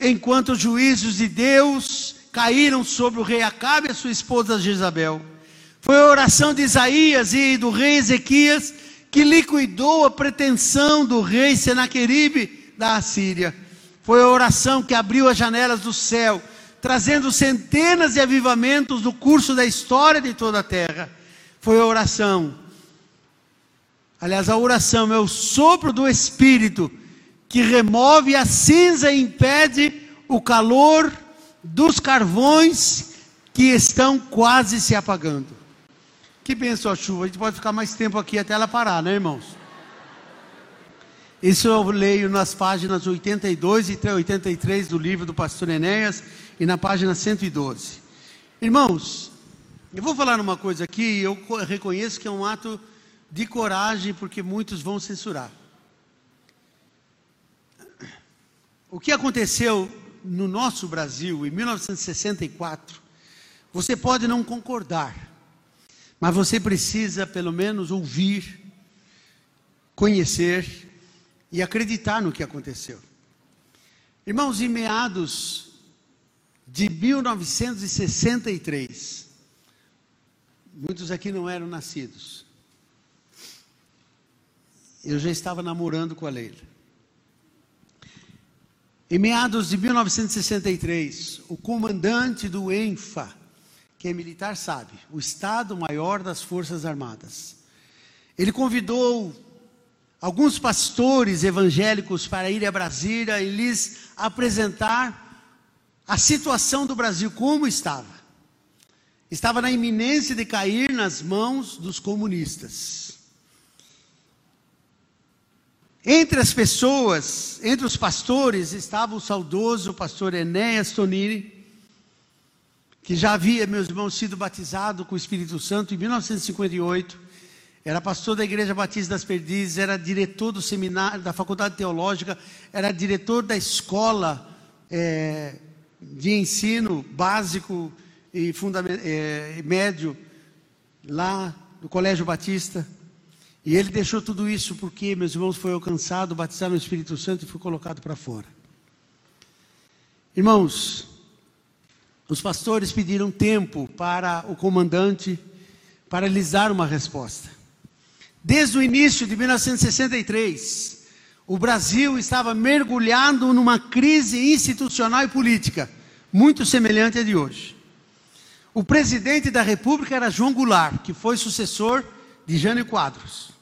enquanto os juízos de Deus caíram sobre o rei Acabe e sua esposa Jezabel. Foi a oração de Isaías e do rei Ezequias que liquidou a pretensão do rei Senaqueribe da Assíria. Foi a oração que abriu as janelas do céu, trazendo centenas de avivamentos no curso da história de toda a terra. Foi a oração. Aliás, a oração é o sopro do Espírito que remove a cinza e impede o calor dos carvões que estão quase se apagando. Que benção a chuva, a gente pode ficar mais tempo aqui até ela parar, né, irmãos? Isso eu leio nas páginas 82 e 83 do livro do pastor Enéas e na página 112. Irmãos, eu vou falar uma coisa aqui, eu reconheço que é um ato de coragem, porque muitos vão censurar. O que aconteceu no nosso Brasil em 1964, você pode não concordar, mas você precisa pelo menos ouvir, conhecer e acreditar no que aconteceu. Irmãos, em meados de 1963, muitos aqui não eram nascidos. Eu já estava namorando com a Leila. Em meados de 1963, o comandante do ENFA, que é militar sabe, o Estado-Maior das Forças Armadas, ele convidou alguns pastores evangélicos para ir a Brasília e lhes apresentar a situação do Brasil, como estava. Estava na iminência de cair nas mãos dos comunistas. Entre as pessoas, entre os pastores, estava o saudoso pastor Enéas Tonini, que já havia, meus irmãos, sido batizado com o Espírito Santo em 1958. Era pastor da Igreja Batista das Perdizes, era diretor do seminário, da Faculdade Teológica, era diretor da escola é, de ensino básico e é, médio, lá no Colégio Batista. E ele deixou tudo isso porque, meus irmãos, foi alcançado, batizado no Espírito Santo e foi colocado para fora. Irmãos, os pastores pediram tempo para o comandante para lhes dar uma resposta. Desde o início de 1963, o Brasil estava mergulhado numa crise institucional e política, muito semelhante à de hoje. O presidente da República era João Goulart, que foi sucessor de Jânio Quadros.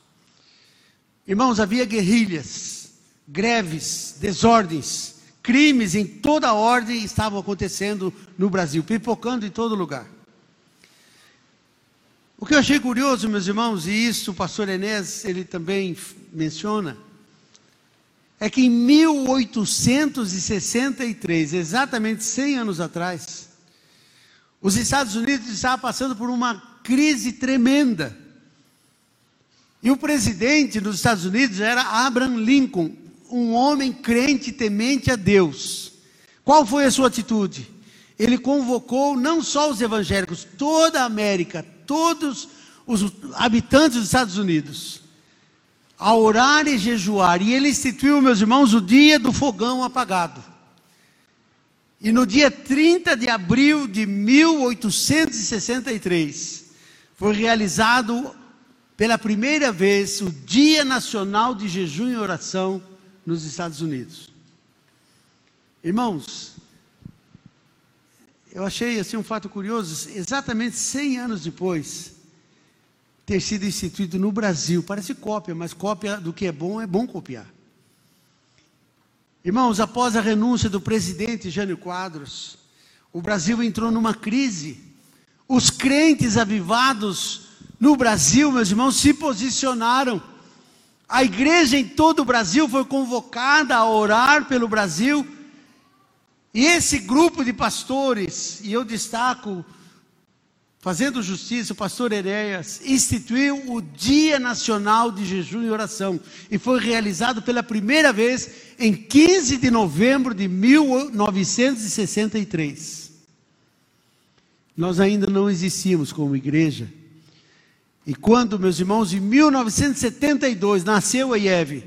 Irmãos, havia guerrilhas, greves, desordens, crimes em toda ordem estavam acontecendo no Brasil, pipocando em todo lugar. O que eu achei curioso, meus irmãos, e isso o pastor Enéas, ele também menciona, é que em 1863, exatamente 100 anos atrás, os Estados Unidos estavam passando por uma crise tremenda E o presidente dos Estados Unidos era Abraham Lincoln, um homem crente temente a Deus. Qual foi a sua atitude? Ele convocou não só os evangélicos, toda a América, todos os habitantes dos Estados Unidos, a orar e jejuar. E ele instituiu, meus irmãos, o dia do fogão apagado. E no dia 30 de abril de 1863, foi realizado pela primeira vez o Dia Nacional de Jejum e Oração nos Estados Unidos. Irmãos, eu achei assim um fato curioso, exatamente 100 anos depois ter sido instituído no Brasil. Parece cópia, mas cópia do que é bom é bom copiar. Irmãos, após a renúncia do presidente Jânio Quadros, o Brasil entrou numa crise. Os crentes avivados no Brasil, meus irmãos, se posicionaram. A igreja em todo o Brasil foi convocada a orar pelo Brasil. E esse grupo de pastores, e eu destaco Fazendo justiça, o pastor Eréas instituiu o Dia Nacional de Jejum e Oração e foi realizado pela primeira vez em 15 de novembro de 1963. Nós ainda não existíamos como igreja. E quando, meus irmãos, em 1972 nasceu a IEV,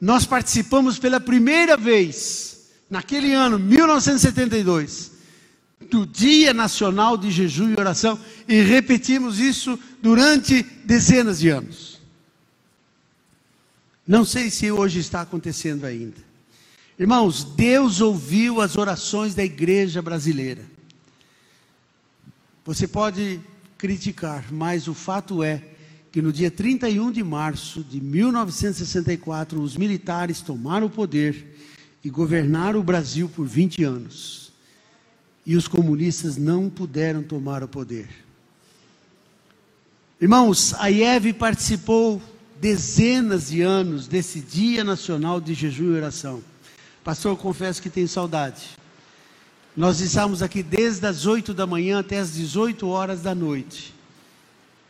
nós participamos pela primeira vez, naquele ano, 1972 do Dia Nacional de Jejum e Oração e repetimos isso durante dezenas de anos. Não sei se hoje está acontecendo ainda. Irmãos, Deus ouviu as orações da igreja brasileira. Você pode criticar, mas o fato é que no dia 31 de março de 1964, os militares tomaram o poder e governaram o Brasil por 20 anos e os comunistas não puderam tomar o poder. Irmãos, a IEV participou dezenas de anos desse Dia Nacional de Jejum e Oração. Pastor, confesso que tenho saudade. Nós estávamos aqui desde as 8 da manhã até as 18 horas da noite.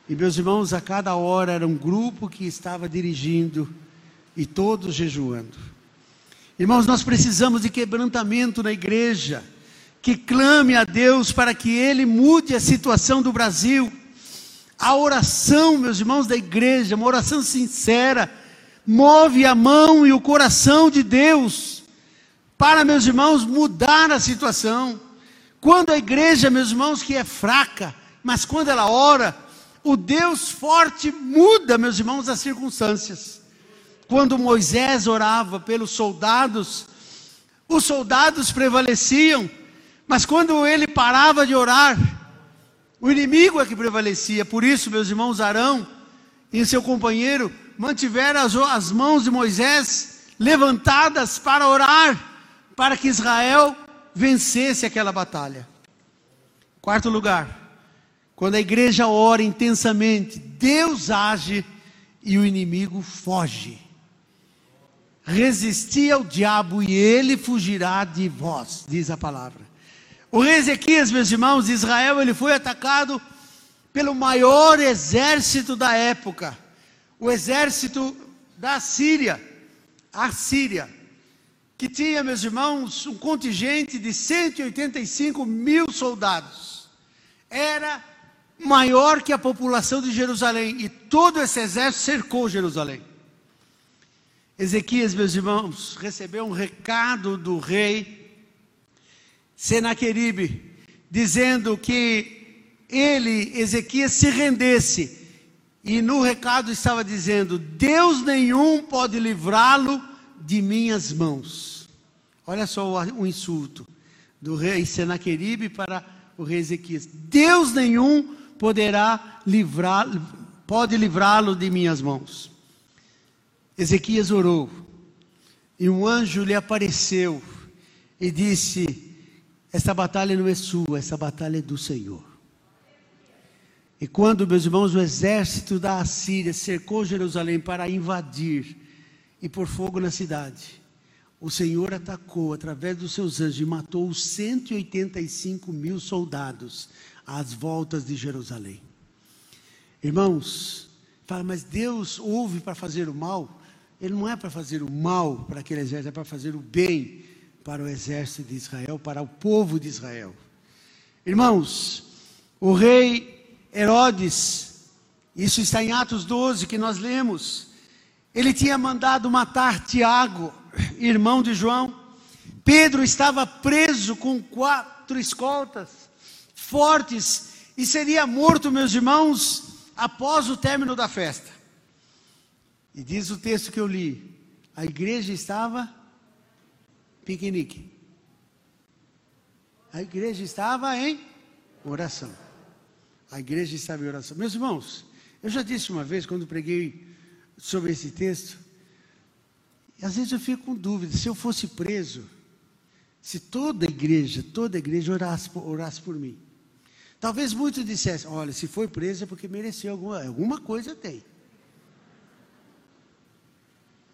E meus irmãos, a cada hora era um grupo que estava dirigindo e todos jejuando. Irmãos, nós precisamos de quebrantamento na igreja que clame a Deus para que Ele mude a situação do Brasil. A oração, meus irmãos da igreja, uma oração sincera, move a mão e o coração de Deus para, meus irmãos, mudar a situação. Quando a igreja, meus irmãos, que é fraca, mas quando ela ora, o Deus forte muda, meus irmãos, as circunstâncias. Quando Moisés orava pelos soldados, os soldados prevaleciam, mas quando ele parava de orar, o inimigo é que prevalecia. Por isso, meus irmãos Arão e seu companheiro mantiveram as, as mãos de Moisés levantadas para orar, para que Israel vencesse aquela batalha. Quarto lugar, quando a igreja ora intensamente, Deus age e o inimigo foge. Resisti ao diabo e ele fugirá de vós, diz a palavra. O rei Ezequias, meus irmãos, de Israel, ele foi atacado pelo maior exército da época, o exército da Síria, a Síria, que tinha, meus irmãos, um contingente de 185 mil soldados. Era maior que a população de Jerusalém, e todo esse exército cercou Jerusalém. Ezequias, meus irmãos, recebeu um recado do rei Senaqueribe, dizendo que ele, Ezequias, se rendesse. E no recado estava dizendo: Deus nenhum pode livrá-lo de minhas mãos. Olha só o, insulto do rei Senaqueribe para o rei Ezequias: Deus nenhum poderá livrar, pode livrá-lo de minhas mãos. Ezequias orou, e um anjo lhe apareceu e disse: essa batalha não é sua, essa batalha é do Senhor. E quando, meus irmãos, o exército da Assíria cercou Jerusalém para invadir e pôr fogo na cidade, o Senhor atacou através dos seus anjos e matou os 185 mil soldados às voltas de Jerusalém. Irmãos, Fala, mas Deus ouve para fazer o mal? Ele não é para fazer o mal para aquele exército, é para fazer o bem para o exército de Israel, para o povo de Israel. Irmãos, o rei Herodes, isso está em Atos 12 que nós lemos, ele tinha mandado matar Tiago, irmão de João. Pedro estava preso com quatro escoltas fortes e seria morto, meus irmãos, após o término da festa. E diz o texto que eu li: a igreja estava piquenique. A igreja estava em oração. A igreja estava em oração. Meus irmãos, eu já disse uma vez, quando preguei sobre esse texto, às vezes eu fico com dúvida: se eu fosse preso, se toda a igreja, toda a igreja orasse, orasse por mim. Talvez muitos dissessem: olha, se foi preso é porque mereceu alguma, alguma coisa tem.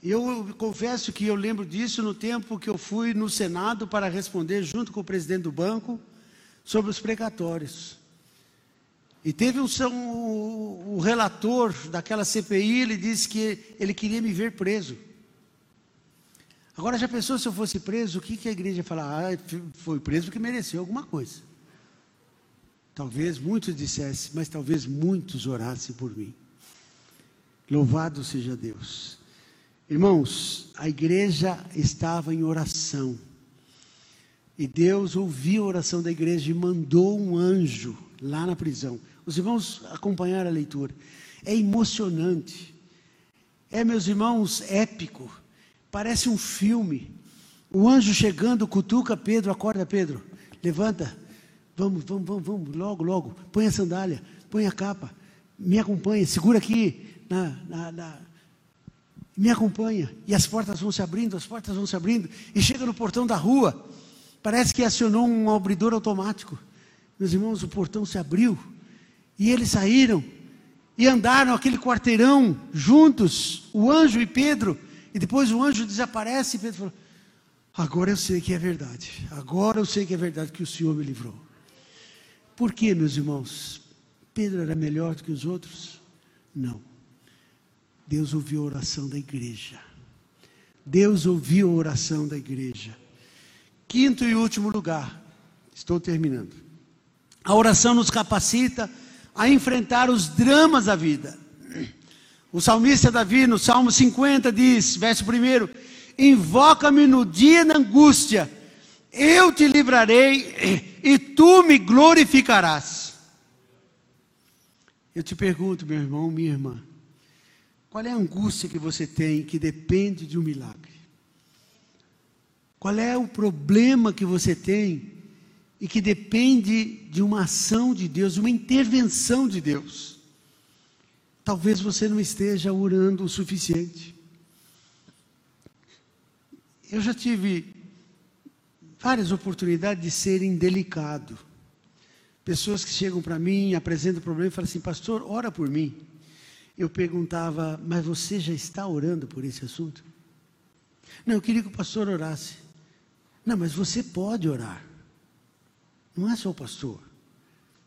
Eu confesso que eu lembro disso no tempo que eu fui no Senado para responder, junto com o presidente do banco, sobre os precatórios. E teve um, um, o relator daquela CPI, ele disse que ele queria me ver preso. Agora, já pensou se eu fosse preso, o que, que a igreja ia falar? Ah, foi preso porque mereceu alguma coisa. Talvez muitos dissessem, mas talvez muitos orassem por mim. Louvado seja Deus. Irmãos, a igreja estava em oração. E Deus ouviu a oração da igreja e mandou um anjo lá na prisão. Os irmãos acompanharam a leitura. É emocionante. É, meus irmãos, épico. Parece um filme. O anjo chegando, cutuca Pedro, acorda Pedro, levanta, Vamos, vamos, vamos, vamos, logo, logo. Põe a sandália, põe a capa. Me acompanha, segura aqui na, na, na me acompanha. E as portas vão se abrindo, as portas vão se abrindo. E chega no portão da rua. Parece que acionou um abridor automático. Meus irmãos, o portão se abriu. E eles saíram. E andaram aquele quarteirão juntos, o anjo e Pedro. E depois o anjo desaparece e Pedro falou: Agora eu sei que é verdade. Agora eu sei que é verdade que o Senhor me livrou. Por que, meus irmãos? Pedro era melhor do que os outros? Não. Deus ouviu a oração da igreja. Deus ouviu a oração da igreja. Quinto e último lugar, estou terminando. A oração nos capacita a enfrentar os dramas da vida. O salmista Davi, no Salmo 50, diz, verso 1: Invoca-me no dia da angústia, eu te livrarei e tu me glorificarás. Eu te pergunto, meu irmão, minha irmã, qual é a angústia que você tem que depende de um milagre? Qual é o problema que você tem e que depende de uma ação de Deus, de uma intervenção de Deus? Talvez você não esteja orando o suficiente. Eu já tive várias oportunidades de ser indelicado. Pessoas que chegam para mim, apresentam problema e falam assim, pastor, ora por mim. Eu perguntava, mas você já está orando por esse assunto? Não, eu queria que o pastor orasse. Não, mas você pode orar. Não é só o pastor.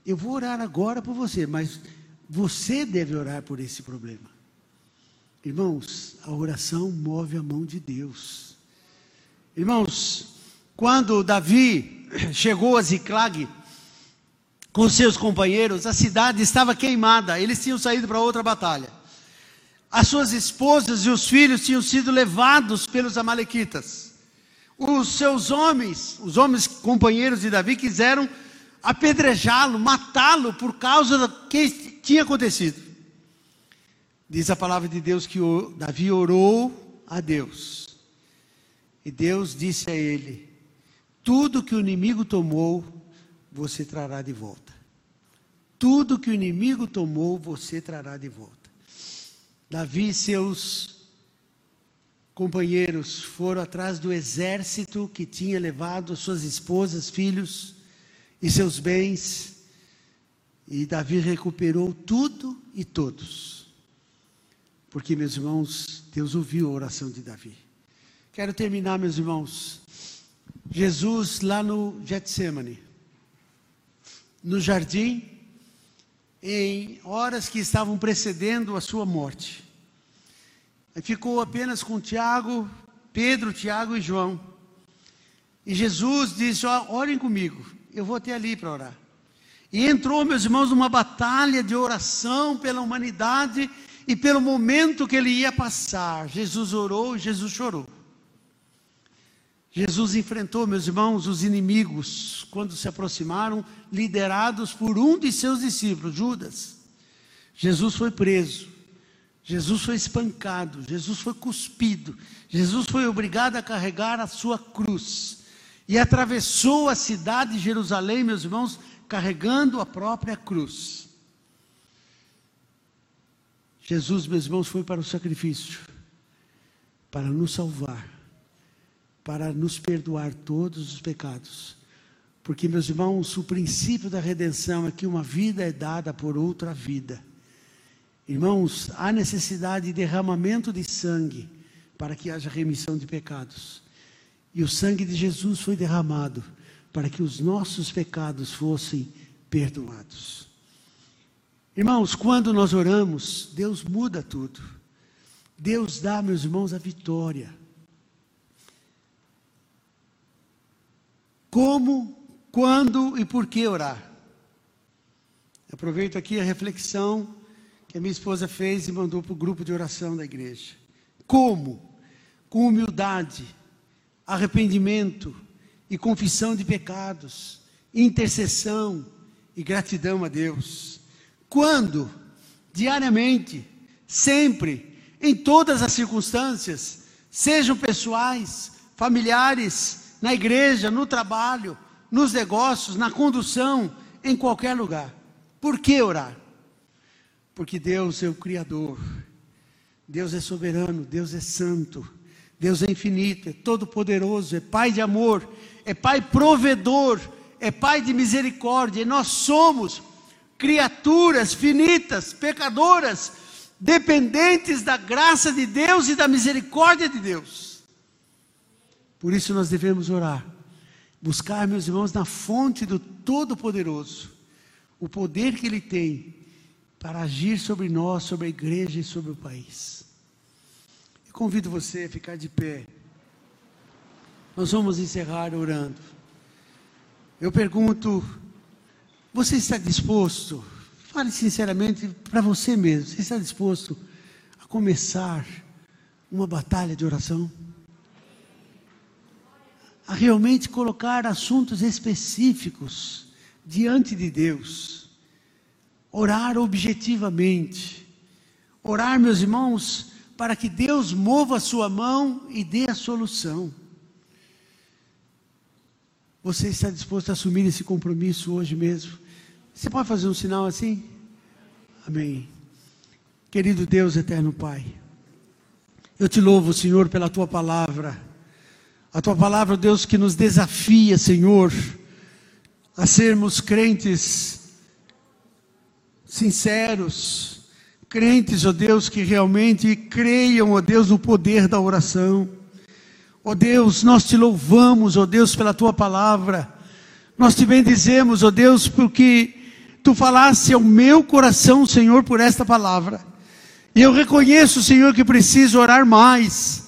Eu vou orar agora por você, mas você deve orar por esse problema. Irmãos, a oração move a mão de Deus. Irmãos, quando Davi chegou a Ziclag com seus companheiros, a cidade estava queimada, eles tinham saído para outra batalha. As suas esposas e os filhos tinham sido levados pelos amalequitas. Os seus homens, os homens companheiros de Davi, quiseram apedrejá-lo, matá-lo por causa que tinha acontecido. Diz a palavra de Deus que Davi orou a Deus. E Deus disse a ele: tudo que o inimigo tomou, você trará de volta. Tudo que o inimigo tomou, você trará de volta. Davi e seus companheiros foram atrás do exército que tinha levado suas esposas, filhos e seus bens. E Davi recuperou tudo e todos. Porque, meus irmãos, Deus ouviu a oração de Davi. Quero terminar, meus irmãos, Jesus lá no Getsemane, no jardim, em horas que estavam precedendo a sua morte. Ficou apenas com Tiago, Pedro, Tiago e João. E Jesus disse: Orem comigo, eu vou até ali para orar. E entrou, meus irmãos, numa batalha de oração pela humanidade e pelo momento que ele ia passar. Jesus orou Jesus chorou. Jesus enfrentou, meus irmãos, os inimigos quando se aproximaram, liderados por um de seus discípulos, Judas. Jesus foi preso, Jesus foi espancado, Jesus foi cuspido, Jesus foi obrigado a carregar a sua cruz e atravessou a cidade de Jerusalém, meus irmãos, carregando a própria cruz. Jesus, meus irmãos, foi para o sacrifício, para nos salvar, para nos perdoar todos os pecados. Porque, meus irmãos, o princípio da redenção é que uma vida é dada por outra vida. Irmãos, há necessidade de derramamento de sangue para que haja remissão de pecados. E o sangue de Jesus foi derramado para que os nossos pecados fossem perdoados. Irmãos, quando nós oramos, Deus muda tudo. Deus dá, meus irmãos, a vitória. Como, quando e por que orar? Aproveito aqui a reflexão que a minha esposa fez e mandou para o grupo de oração da igreja. Como? Com humildade, arrependimento e confissão de pecados, intercessão e gratidão a Deus. Quando? Diariamente, sempre, em todas as circunstâncias, sejam pessoais, familiares, na igreja, no trabalho, nos negócios, na condução, em qualquer lugar. Por que orar? Porque Deus é o Criador, Deus é soberano, Deus é santo, Deus é infinito, é todo-poderoso, é Pai de amor, é Pai provedor, é Pai de misericórdia, e nós somos criaturas finitas, pecadoras, dependentes da graça de Deus e da misericórdia de Deus. Por isso nós devemos orar, buscar, meus irmãos, na fonte do Todo-Poderoso, o poder que Ele tem para agir sobre nós, sobre a igreja e sobre o país. Eu convido você a ficar de pé. Nós vamos encerrar orando. Eu pergunto: você está disposto? Fale sinceramente para você mesmo. Você está disposto a começar uma batalha de oração? A realmente colocar assuntos específicos diante de Deus orar objetivamente. Orar, meus irmãos, para que Deus mova a sua mão e dê a solução. Você está disposto a assumir esse compromisso hoje mesmo? Você pode fazer um sinal assim? Amém. Querido Deus, eterno Pai, eu te louvo, Senhor, pela tua palavra. A tua palavra, Deus, que nos desafia, Senhor, a sermos crentes sinceros, crentes, ó oh Deus, que realmente creiam, ó oh Deus, no poder da oração. Ó oh Deus, nós te louvamos, ó Deus, pela tua palavra. Nós te bendizemos, ó Deus, porque tu falaste ao meu coração, Senhor, por esta palavra. E eu reconheço, Senhor, que preciso orar mais.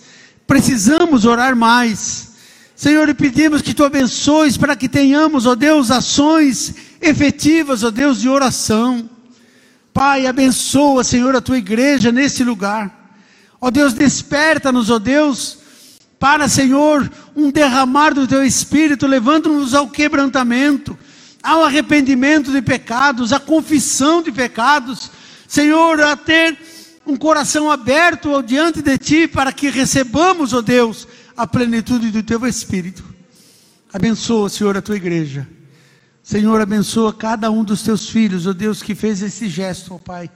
Precisamos orar mais. Senhor, e pedimos que tu abençoes para que tenhamos, ó Deus, ações efetivas, ó Deus, de oração. Pai, abençoa, Senhor, a tua igreja nesse lugar. Ó Deus, desperta-nos, ó Deus, para, Senhor, um derramar do teu espírito, levando-nos ao quebrantamento, ao arrependimento de pecados, à confissão de pecados. Senhor, a ter um coração aberto diante de ti, para que recebamos, ó Deus, a plenitude do teu espírito. Abençoa, Senhor, a tua igreja. Senhor, abençoa cada um dos teus filhos, ó oh Deus, que fez esse gesto, ó oh Pai,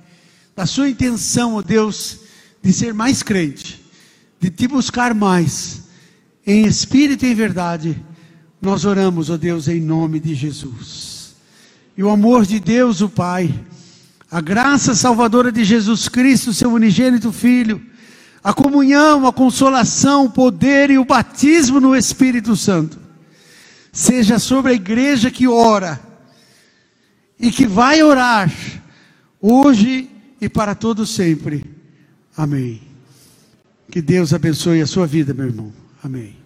da sua intenção, ó oh Deus, de ser mais crente, de te buscar mais, em espírito e em verdade. Nós oramos, ó Deus, em nome de Jesus. E o amor de Deus, o Pai, a graça salvadora de Jesus Cristo, seu unigênito Filho, a comunhão, a consolação, o poder e o batismo no Espírito Santo seja sobre a igreja que ora e que vai orar hoje e para todo sempre. Amém. Que Deus abençoe a sua vida, meu irmão. Amém.